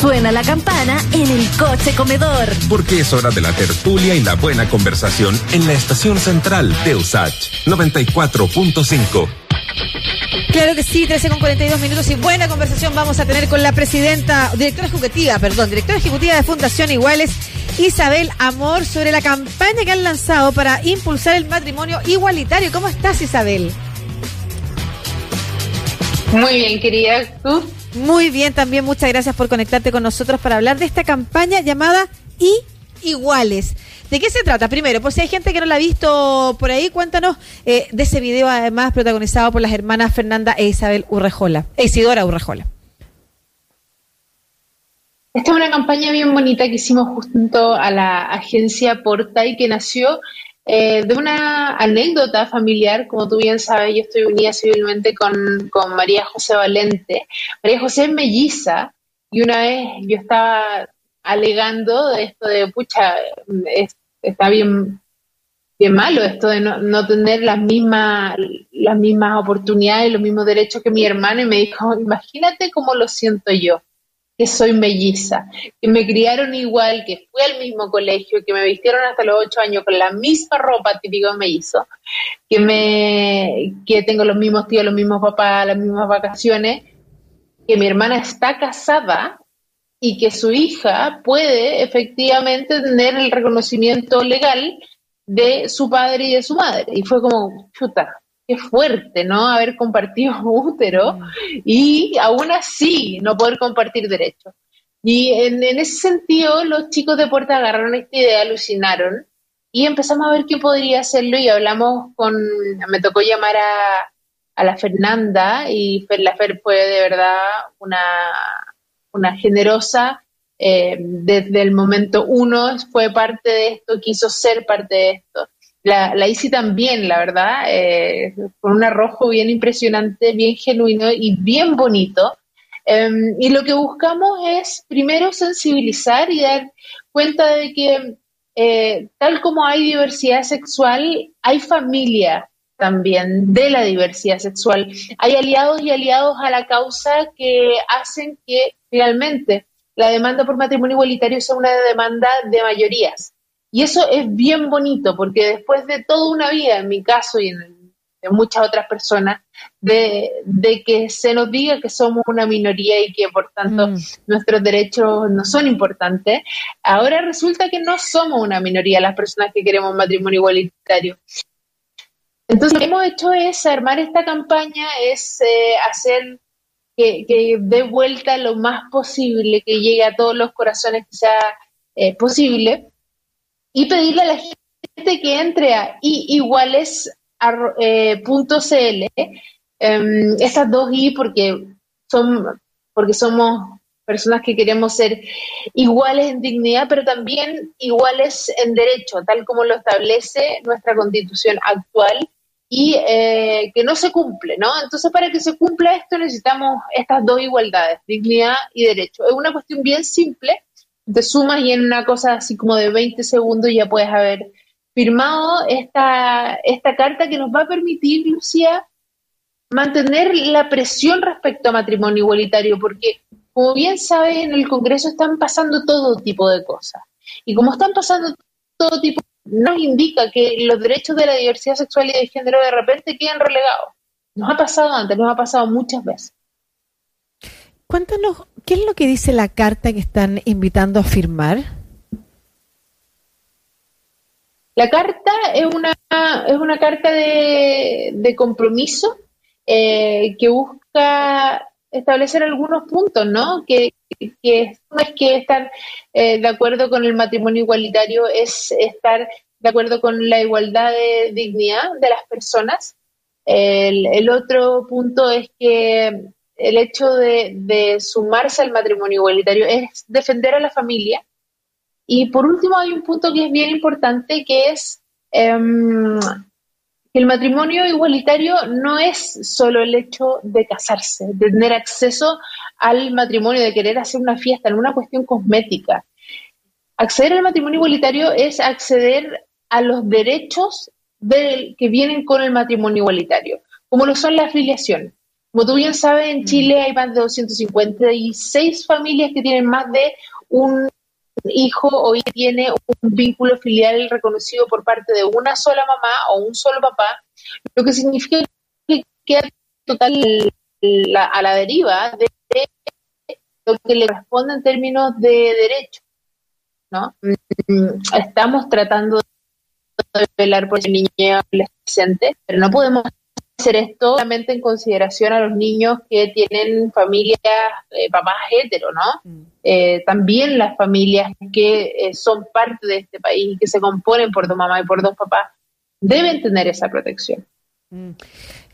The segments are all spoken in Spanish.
Suena la campana en el coche comedor. Porque es hora de la tertulia y la buena conversación en la estación central de USACH 94.5. Claro que sí, 13 con 42 minutos y buena conversación vamos a tener con la presidenta, directora ejecutiva, perdón, directora ejecutiva de Fundación Iguales, Isabel Amor, sobre la campaña que han lanzado para impulsar el matrimonio igualitario. ¿Cómo estás, Isabel? Muy bien, querida. ¿Tú? Muy bien, también muchas gracias por conectarte con nosotros para hablar de esta campaña llamada I Iguales. ¿De qué se trata? Primero, pues si hay gente que no la ha visto por ahí, cuéntanos eh, de ese video, además protagonizado por las hermanas Fernanda e Isabel Urrejola, e Isidora Urrejola. Esta es una campaña bien bonita que hicimos junto a la agencia Porta y que nació eh, de una anécdota familiar, como tú bien sabes, yo estoy unida civilmente con, con María José Valente. María José es melliza y una vez yo estaba alegando de esto de, pucha, está bien, bien malo esto de no, tener las mismas, las mismas oportunidades los mismos derechos que mi hermano y me dijo, imagínate cómo lo siento yo que soy melliza, que me criaron igual, que fui al mismo colegio, que me vistieron hasta los ocho años con la misma ropa típica de mellizo, que me que tengo los mismos tíos, los mismos papás, las mismas vacaciones, que mi hermana está casada y que su hija puede efectivamente tener el reconocimiento legal de su padre y de su madre. Y fue como, chuta, qué fuerte, ¿no? Haber compartido útero mm. y aún así no poder compartir derechos. Y en, ese sentido, los chicos de Puerta agarraron esta idea, alucinaron y empezamos a ver qué podría hacerlo y hablamos con, me tocó llamar a, a la Fernanda y la Fer fue de verdad una una generosa, eh, desde el momento uno fue parte de esto, quiso ser parte de esto. La, la también, la verdad, eh, con un arrojo bien impresionante, bien genuino y bien bonito. Em, y lo que buscamos es primero sensibilizar y dar cuenta de que eh, tal como hay diversidad sexual, hay familia también de la diversidad sexual. Hay aliados y aliados a la causa que hacen que finalmente la demanda por matrimonio igualitario sea una demanda de mayorías. Y eso es bien bonito porque después de toda una vida, en mi caso y en de muchas otras personas, de, que se nos diga que somos una minoría y que por tanto mm. nuestros derechos no son importantes, ahora resulta que no somos una minoría las personas que queremos matrimonio igualitario. Entonces, lo que hemos hecho es armar esta campaña, es eh, hacer que, dé vuelta lo más posible, que llegue a todos los corazones que sea eh, posible, y pedirle a la gente que entre a iguales.cl, eh, em, estas dos I porque son porque somos personas que queremos ser iguales en dignidad, pero también iguales en derecho, tal como lo establece nuestra constitución actual y eh, que no se cumple, ¿no? Entonces, para que se cumpla esto necesitamos estas dos igualdades, dignidad y derecho. Es una cuestión bien simple, te sumas y en una cosa así como de 20 segundos ya puedes haber firmado esta, esta carta que nos va a permitir, Lucía, mantener la presión respecto a matrimonio igualitario, porque como bien sabes, en el Congreso están pasando todo tipo de cosas. Y como están pasando todo tipo nos indica que los derechos de la diversidad sexual y de género de repente quedan relegados. Nos ha pasado antes, nos ha pasado muchas veces. Cuéntanos, ¿qué es lo que dice la carta que están invitando a firmar? La carta es una, es una carta de, compromiso eh, que busca establecer algunos puntos, ¿no? Que, no es que estar eh, de acuerdo con el matrimonio igualitario, es estar de acuerdo con la igualdad de dignidad de las personas. El, otro punto es que el hecho de, sumarse al matrimonio igualitario es defender a la familia. Y por último hay un punto que es bien importante, que es em, el matrimonio igualitario no es solo el hecho de casarse, de tener acceso al matrimonio, de querer hacer una fiesta, en una cuestión cosmética. Acceder al matrimonio igualitario es acceder a los derechos que vienen con el matrimonio igualitario, como lo son la afiliación. Como tú bien sabes, en mm. Chile hay más de 256 familias que tienen más de un hijo o tiene un vínculo filial reconocido por parte de una sola mamá o un solo papá, lo que significa que queda total a la deriva de lo que le responde en términos de derecho. ¿no? Mm, estamos tratando de velar por el niño adolescente, pero no podemos hacer esto solamente en consideración a los niños que tienen familias, eh, papás hetero, ¿no? Mm. Eh, también las familias que eh, son parte de este país y que se componen por dos mamás y por dos papás deben tener esa protección. Mm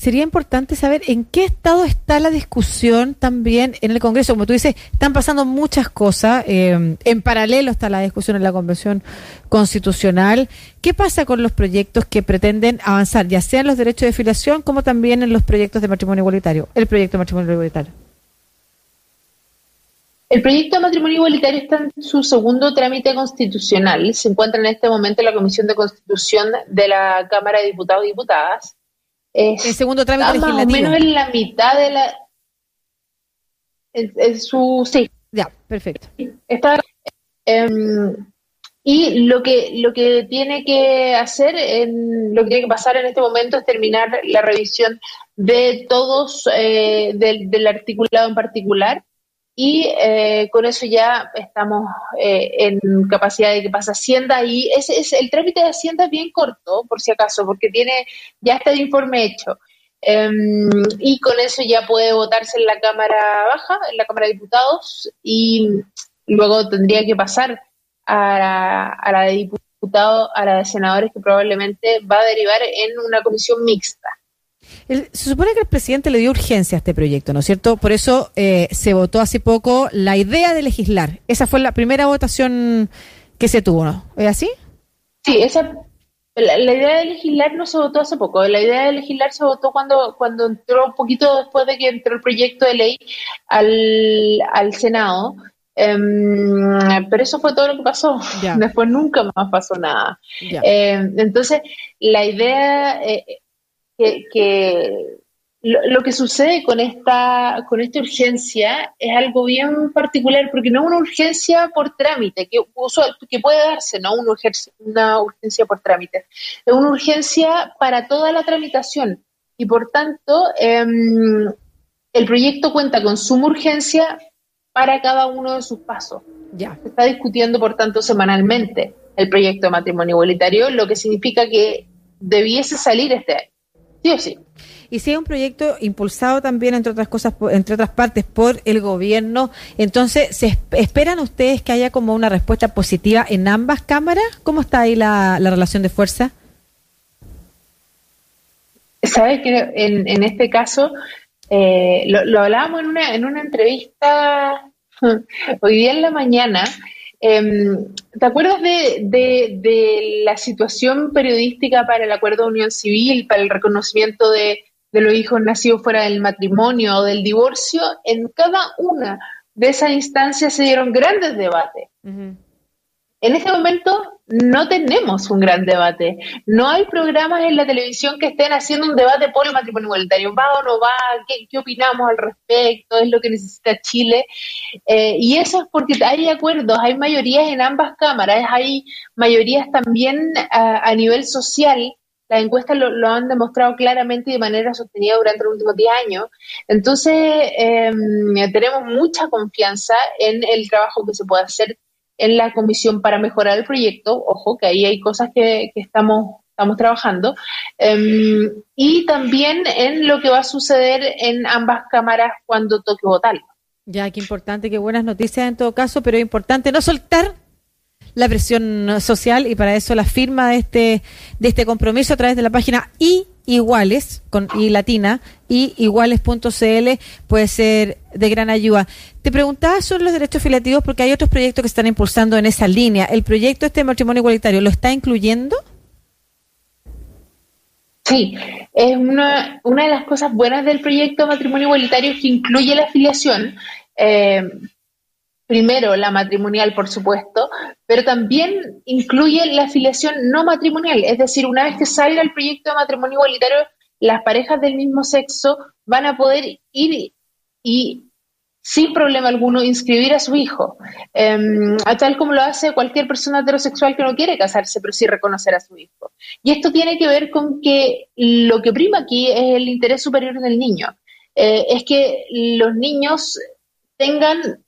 sería importante saber en qué estado está la discusión también en el Congreso. Como tú dices, están pasando muchas cosas. Eh, en paralelo está la discusión en la Convención Constitucional. ¿Qué pasa con los proyectos que pretenden avanzar, ya sea en los derechos de filiación como también en los proyectos de matrimonio igualitario? El proyecto de matrimonio igualitario. El proyecto de matrimonio igualitario está en su segundo trámite constitucional. Se encuentra en este momento en la Comisión de Constitución de la Cámara de Diputados y Diputadas el segundo trámite legislativo. Más o menos en la mitad de la. En, su. Sí. Ya, perfecto. Está. Em, y lo que, lo que tiene que hacer, en, lo que tiene que pasar en este momento es terminar la revisión de todos, eh, del, del articulado en particular y eh, con eso ya estamos eh, en capacidad de que pase Hacienda y ese es el trámite de Hacienda es bien corto, por si acaso, porque tiene ya está el informe hecho. Em, y con eso ya puede votarse en la Cámara Baja, en la Cámara de Diputados, y luego tendría que pasar a la, a la de diputados, a la de senadores, que probablemente va a derivar en una comisión mixta se supone que el presidente le dio urgencia a este proyecto, ¿no es cierto? Por eso eh, se votó hace poco la idea de legislar. Esa fue la primera votación que se tuvo, ¿no? ¿Es así? Sí, esa, la, idea de legislar no se votó hace poco. La idea de legislar se votó cuando, cuando entró un poquito después de que entró el proyecto de ley al, al Senado. Em, pero eso fue todo lo que pasó. Después nunca más pasó nada. Em, entonces, la idea, eh, que, lo, que sucede con esta, con esta urgencia es algo bien particular, porque no es una urgencia por trámite, que, que puede darse, no una urgencia, una urgencia por trámite, es una urgencia para toda la tramitación y por tanto em, el proyecto cuenta con suma urgencia para cada uno de sus pasos. Ya. Se está discutiendo, por tanto, semanalmente el proyecto de matrimonio igualitario, lo que significa que debiese salir este año. Sí o sí. Y si es un proyecto impulsado también, entre otras cosas, entre otras partes, por el gobierno, entonces, ¿se ¿esperan ustedes que haya como una respuesta positiva en ambas cámaras? ¿Cómo está ahí la, relación de fuerza? Sabes que en, este caso, eh, lo, hablábamos en una, en una entrevista hoy día en la mañana, Em, ¿Te acuerdas de, la situación periodística para el acuerdo de unión civil, para el reconocimiento de, los hijos nacidos fuera del matrimonio o del divorcio? En cada una de esas instancias se dieron grandes debates. En este momento no tenemos un gran debate. No hay programas en la televisión que estén haciendo un debate por el matrimonio igualitario. ¿Va o no va? ¿Qué, opinamos al respecto? ¿Es lo que necesita Chile? Eh, y eso es porque hay acuerdos, hay mayorías en ambas cámaras, hay mayorías también a, nivel social. Las encuestas lo, han demostrado claramente y de manera sostenida durante los últimos 10 años. Entonces, em, tenemos mucha confianza en el trabajo que se puede hacer en la comisión para mejorar el proyecto. Ojo, que ahí hay cosas que, estamos, estamos trabajando. Em, y también en lo que va a suceder en ambas cámaras cuando toque votarlo. Ya, qué importante, qué buenas noticias en todo caso, pero importante no soltar la presión social y para eso la firma de este, de este compromiso a través de la página I iguales, con I latina, y iguales.cl puede ser de gran ayuda. Te preguntaba sobre los derechos filiativos porque hay otros proyectos que están impulsando en esa línea. ¿El proyecto este matrimonio igualitario lo está incluyendo? Sí, es una, una de las cosas buenas del proyecto matrimonio igualitario que incluye la afiliación. Eh, primero la matrimonial, por supuesto, pero también incluye la afiliación no matrimonial, es decir, una vez que salga el proyecto de matrimonio igualitario, las parejas del mismo sexo van a poder ir y sin problema alguno inscribir a su hijo, em, tal como lo hace cualquier persona heterosexual que no quiere casarse, pero sí reconocer a su hijo. Y esto tiene que ver con que lo que prima aquí es el interés superior del niño. Eh, es que los niños tengan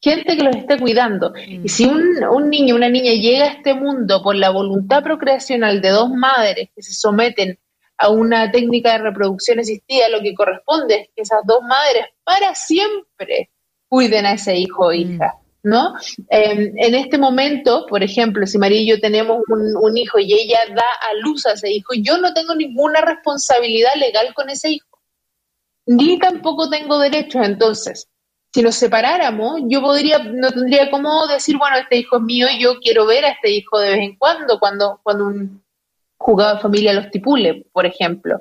gente que los esté cuidando. Y si un, un niño, una niña llega a este mundo por la voluntad procreacional de dos madres que se someten a una técnica de reproducción asistida, lo que corresponde es que esas dos madres para siempre cuiden a ese hijo o hija. ¿No? Em, en este momento, por ejemplo, si María y yo tenemos un, un hijo y ella da a luz a ese hijo, yo no tengo ninguna responsabilidad legal con ese hijo, ni tampoco tengo derechos. Entonces, si nos separáramos, yo podría, no tendría cómo decir, bueno, este hijo es mío y yo quiero ver a este hijo de vez en cuando, cuando, cuando un jugado de familia lo estipule, por ejemplo.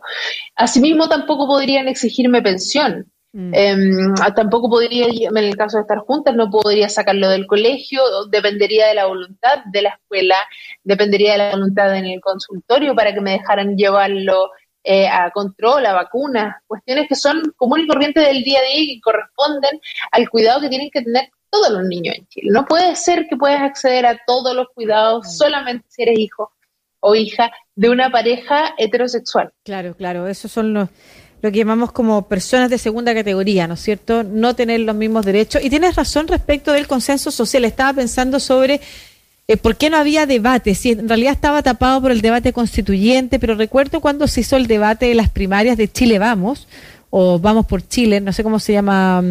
Asimismo, tampoco podrían exigirme pensión. Mm. Em, tampoco podría, en el caso de estar juntas, no podría sacarlo del colegio, dependería de la voluntad de la escuela, dependería de la voluntad en el consultorio para que me dejaran llevarlo eh, a control, a vacunas, cuestiones que son común y corriente del día a día y que corresponden al cuidado que tienen que tener todos los niños en Chile. No puede ser que puedas acceder a todos los cuidados solamente si eres hijo o hija de una pareja heterosexual. Claro, claro, esos son los lo que llamamos como personas de segunda categoría, ¿no es cierto? No tener los mismos derechos. Y tienes razón respecto del consenso social. Estaba pensando sobre eh, por qué no había debate. Si en realidad estaba tapado por el debate constituyente, pero recuerdo cuando se hizo el debate de las primarias de Chile Vamos, o Vamos por Chile, no sé cómo se llama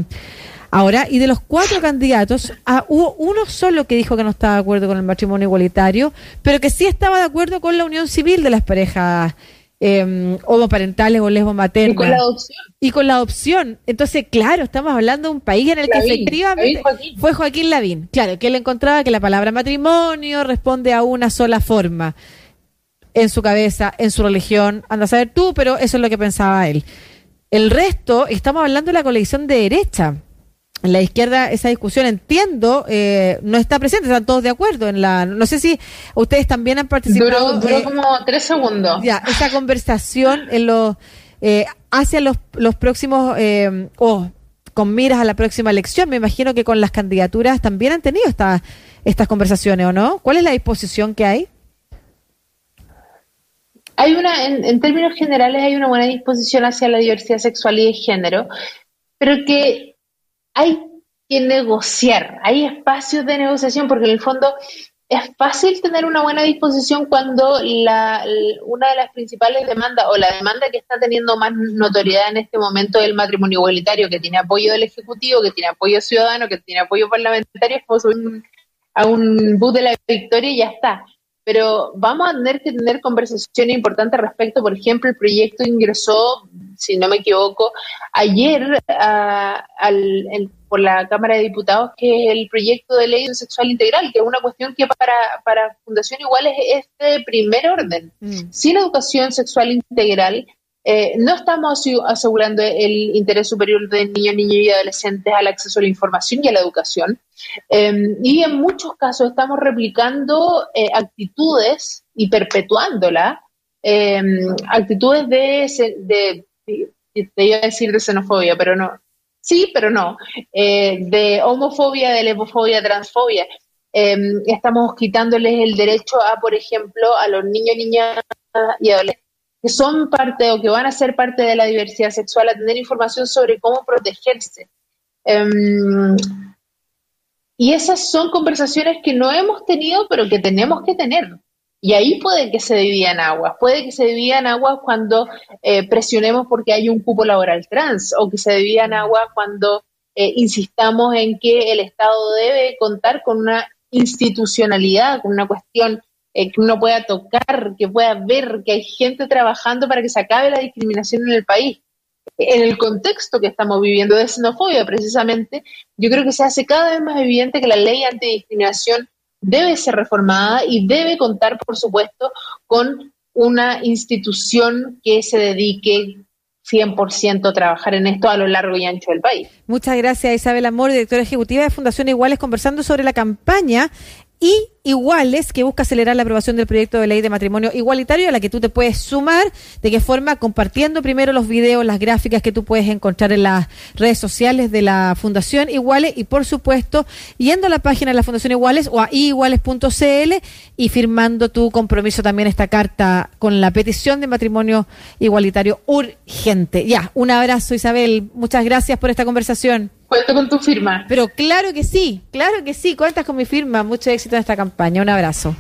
Ahora, y de los cuatro candidatos, ah, hubo uno solo que dijo que no estaba de acuerdo con el matrimonio igualitario, pero que sí estaba de acuerdo con la unión civil de las parejas eh, homoparentales o lesbomaternas. Y con la adopción. Y con la adopción. Entonces, claro, estamos hablando de un país en el que efectivamente fue Joaquín Lavín. Claro, que él encontraba que la palabra matrimonio responde a una sola forma en su cabeza, en su religión, anda a saber tú, pero eso es lo que pensaba él. El resto, estamos hablando de la colección de derecha la izquierda esa discusión, entiendo, eh, no está presente, están todos de acuerdo en la... No sé si ustedes también han participado... Duró, duró como tres segundos. Ya, esa conversación en los, eh, hacia los, los próximos... Eh, oh, con miras a la próxima elección, me imagino que con las candidaturas también han tenido esta, estas conversaciones, ¿o no? ¿Cuál es la disposición que hay? Hay una, en, en términos generales, hay una buena disposición hacia la diversidad sexual y de género, pero que hay que negociar, hay espacios de negociación, porque en el fondo es fácil tener una buena disposición cuando la, una de las principales demandas o la demanda que está teniendo más notoriedad en este momento es el matrimonio igualitario, que tiene apoyo del Ejecutivo, que tiene apoyo ciudadano, que tiene apoyo parlamentario, es como a un bus de la victoria y ya está. Pero vamos a tener que tener conversaciones importantes respecto, por ejemplo, el proyecto ingresó si no me equivoco, ayer al, por la Cámara de Diputados, que es el proyecto de ley sexual integral, que es una cuestión que para, para Fundación Igual es este primer orden. Mm. Sin educación sexual integral, eh, no estamos asegurando el interés superior de niños, niños y adolescentes al acceso a la información y a la educación. Em, y en muchos casos estamos replicando eh, actitudes y perpetuándolas, em, actitudes de, de te iba a decir de xenofobia, pero no. Sí, pero no. Eh, de homofobia, de lesbofobia, transfobia. Em, estamos quitándoles el derecho a, por ejemplo, a los niños, niñas y adolescentes que son parte o que van a ser parte de la diversidad sexual a tener información sobre cómo protegerse. Em, y esas son conversaciones que no hemos tenido, pero que tenemos que tener. Y ahí puede que se dividan aguas, puede que se dividan aguas cuando eh, presionemos porque hay un cupo laboral trans o que se dividan aguas cuando eh, insistamos en que el Estado debe contar con una institucionalidad, con una cuestión eh, que uno pueda tocar, que pueda ver que hay gente trabajando para que se acabe la discriminación en el país. En el contexto que estamos viviendo de xenofobia, precisamente, yo creo que se hace cada vez más evidente que la ley antidiscriminación debe ser reformada y debe contar, por supuesto, con una institución que se dedique 100% a trabajar en esto a lo largo y ancho del país. Muchas gracias, Isabel Amor, directora ejecutiva de Fundación Iguales, conversando sobre la campaña y Iguales, que busca acelerar la aprobación del proyecto de ley de matrimonio igualitario a la que tú te puedes sumar. ¿De qué forma? Compartiendo primero los videos, las gráficas que tú puedes encontrar en las redes sociales de la Fundación Iguales y, por supuesto, yendo a la página de la Fundación Iguales o a iguales.cl y firmando tu compromiso también esta carta con la petición de matrimonio igualitario urgente. Ya, un abrazo Isabel, muchas gracias por esta conversación. Cuento con tu firma. Pero claro que sí, claro que sí, cuentas con mi firma. Mucho éxito en esta campaña. Un abrazo.